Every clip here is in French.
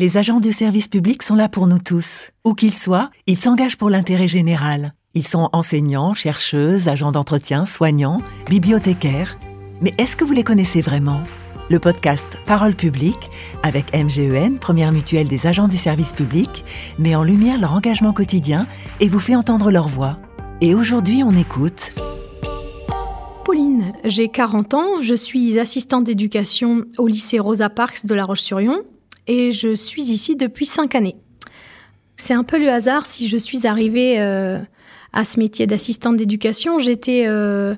Les agents du service public sont là pour nous tous. Où qu'ils soient, ils s'engagent pour l'intérêt général. Ils sont enseignants, chercheuses, agents d'entretien, soignants, bibliothécaires. Mais est-ce que vous les connaissez vraiment? Le podcast Parole publique, avec MGEN, première mutuelle des agents du service public, met en lumière leur engagement quotidien et vous fait entendre leur voix. Et aujourd'hui, on écoute Pauline, j'ai 40 ans, je suis assistante d'éducation au lycée Rosa Parks de La Roche-sur-Yon et je suis ici depuis 5 années. C'est un peu le hasard si je suis arrivée euh, à ce métier d'assistante d'éducation. J'étais euh,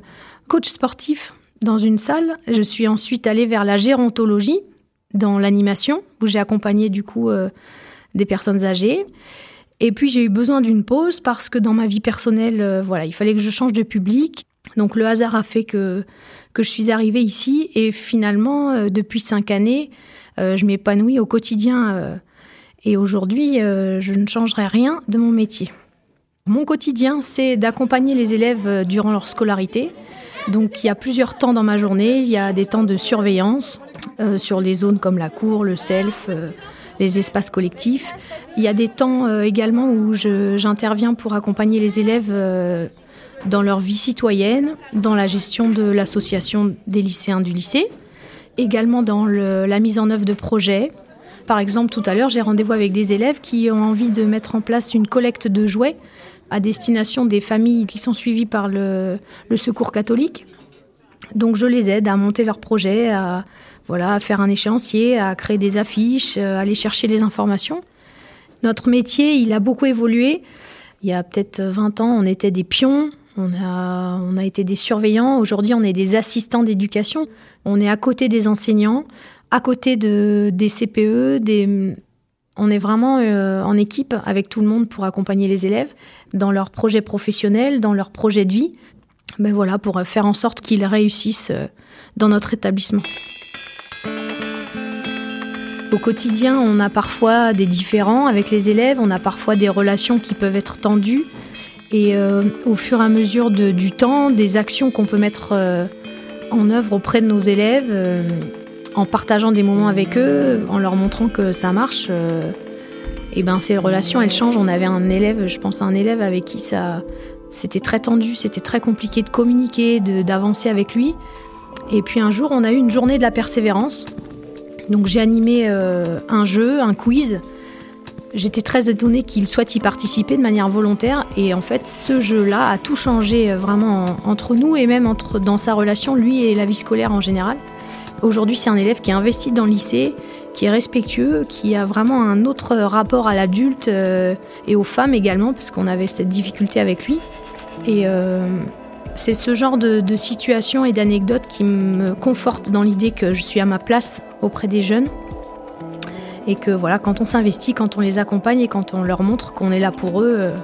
coach sportif dans une salle. Je suis ensuite allée vers la gérontologie dans l'animation où j'ai accompagné du coup euh, des personnes âgées. Et puis j'ai eu besoin d'une pause parce que dans ma vie personnelle, voilà, il fallait que je change de public. Donc le hasard a fait que, que je suis arrivée ici et finalement, depuis cinq années, je m'épanouis au quotidien euh, et aujourd'hui, je ne changerai rien de mon métier. Mon quotidien, c'est d'accompagner les élèves durant leur scolarité. Donc il y a plusieurs temps dans ma journée. Il y a des temps de surveillance sur les zones comme la cour, le self, les espaces collectifs. Il y a des temps également où j'interviens pour accompagner les élèves dans leur vie citoyenne, dans la gestion de l'association des lycéens du lycée, également dans la mise en œuvre de projets. Par exemple, tout à l'heure, j'ai rendez-vous avec des élèves qui ont envie de mettre en place une collecte de jouets à destination des familles qui sont suivies par le, secours catholique. Donc je les aide à monter leur projet, à, voilà, à faire un échéancier, à créer des affiches, à aller chercher des informations. Notre métier, il a beaucoup évolué. Il y a peut-être 20 ans, on était des pions, on a, on a été des surveillants. Aujourd'hui, on est des assistants d'éducation. On est à côté des enseignants, à côté de, des CPE. On est vraiment euh, en équipe avec tout le monde pour accompagner les élèves dans leurs projets professionnels, dans leurs projets de vie. Ben voilà, pour faire en sorte qu'ils réussissent euh, dans notre établissement. Au quotidien, on a parfois des différends avec les élèves, on a parfois des relations qui peuvent être tendues. Et euh, au fur et à mesure du temps, des actions qu'on peut mettre euh, en œuvre auprès de nos élèves, euh, en partageant des moments avec eux, en leur montrant que ça marche, et ben ces relations elles changent. On avait un élève, je pense à un élève avec qui ça, c'était très tendu, c'était très compliqué de communiquer, d'avancer avec lui. Et puis un jour, on a eu une journée de la persévérance. Donc j'ai animé un jeu, un quiz J'étais très étonnée qu'il souhaite y participer de manière volontaire et en fait ce jeu-là a tout changé euh, vraiment entre nous et même entre, dans sa relation, lui et la vie scolaire en général. Aujourd'hui c'est un élève qui est investi dans le lycée, qui est respectueux, qui a vraiment un autre rapport à l'adulte euh, et aux femmes également parce qu'on avait cette difficulté avec lui. Et euh, c'est ce genre de, de situation et d'anecdotes qui me conforte dans l'idée que je suis à ma place auprès des jeunes et que voilà, quand on s'investit, quand on les accompagne et quand on leur montre qu'on est là pour eux, euh,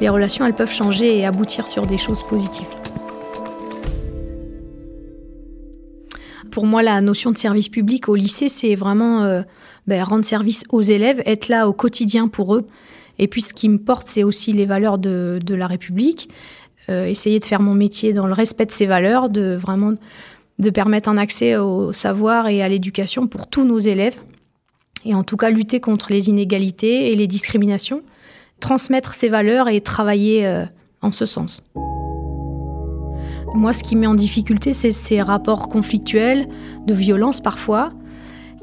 les relations elles peuvent changer et aboutir sur des choses positives. Pour moi, la notion de service public au lycée, c'est vraiment euh, ben, rendre service aux élèves, être là au quotidien pour eux. Et puis ce qui me porte, c'est aussi les valeurs de, la République. Euh, essayer de faire mon métier dans le respect de ces valeurs, de vraiment de permettre un accès au savoir et à l'éducation pour tous nos élèves et en tout cas lutter contre les inégalités et les discriminations, transmettre ces valeurs et travailler euh, en ce sens. Moi, ce qui met en difficulté, c'est ces rapports conflictuels, de violence parfois,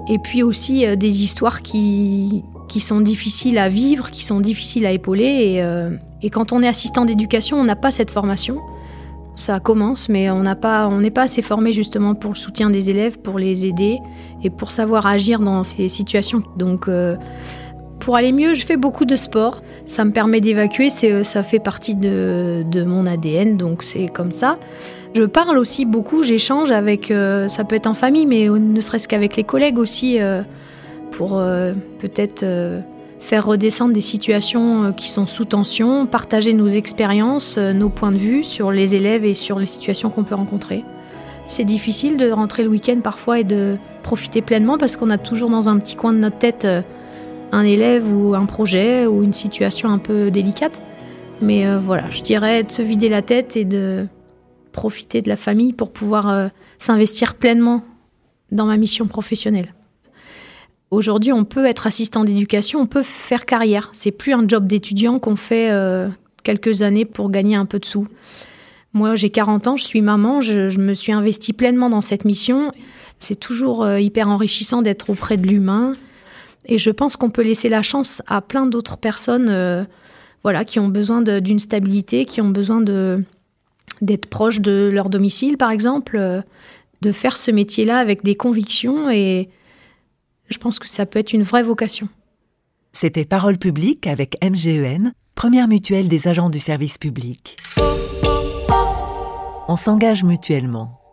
et puis aussi euh, des histoires qui, qui sont difficiles à vivre, qui sont difficiles à épauler. Et, euh, et quand on est assistant d'éducation, on n'a pas cette formation ça commence, mais on n'est pas assez formé justement pour le soutien des élèves, pour les aider et pour savoir agir dans ces situations. Donc, euh, pour aller mieux, je fais beaucoup de sport. Ça me permet d'évacuer, c'est, ça fait partie de, mon ADN, donc c'est comme ça. Je parle aussi beaucoup, j'échange avec, euh, ça peut être en famille, mais ne serait-ce qu'avec les collègues aussi, euh, pour peut-être faire redescendre des situations euh, qui sont sous tension, partager nos expériences, euh, nos points de vue sur les élèves et sur les situations qu'on peut rencontrer. C'est difficile de rentrer le week-end parfois et de profiter pleinement parce qu'on a toujours dans un petit coin de notre tête euh, un élève ou un projet ou une situation un peu délicate. Mais voilà, je dirais de se vider la tête et de profiter de la famille pour pouvoir s'investir pleinement dans ma mission professionnelle. Aujourd'hui, on peut être assistant d'éducation, on peut faire carrière. C'est plus un job d'étudiant qu'on fait euh, quelques années pour gagner un peu de sous. Moi, j'ai 40 ans, je suis maman, je, me suis investie pleinement dans cette mission. C'est toujours euh, hyper enrichissant d'être auprès de l'humain. Et je pense qu'on peut laisser la chance à plein d'autres personnes euh, voilà, qui ont besoin d'une stabilité, qui ont besoin d'être proches de leur domicile, par exemple, de faire ce métier-là avec des convictions. Et je pense que ça peut être une vraie vocation. C'était Parole publique avec MGEN, première mutuelle des agents du service public. On s'engage mutuellement.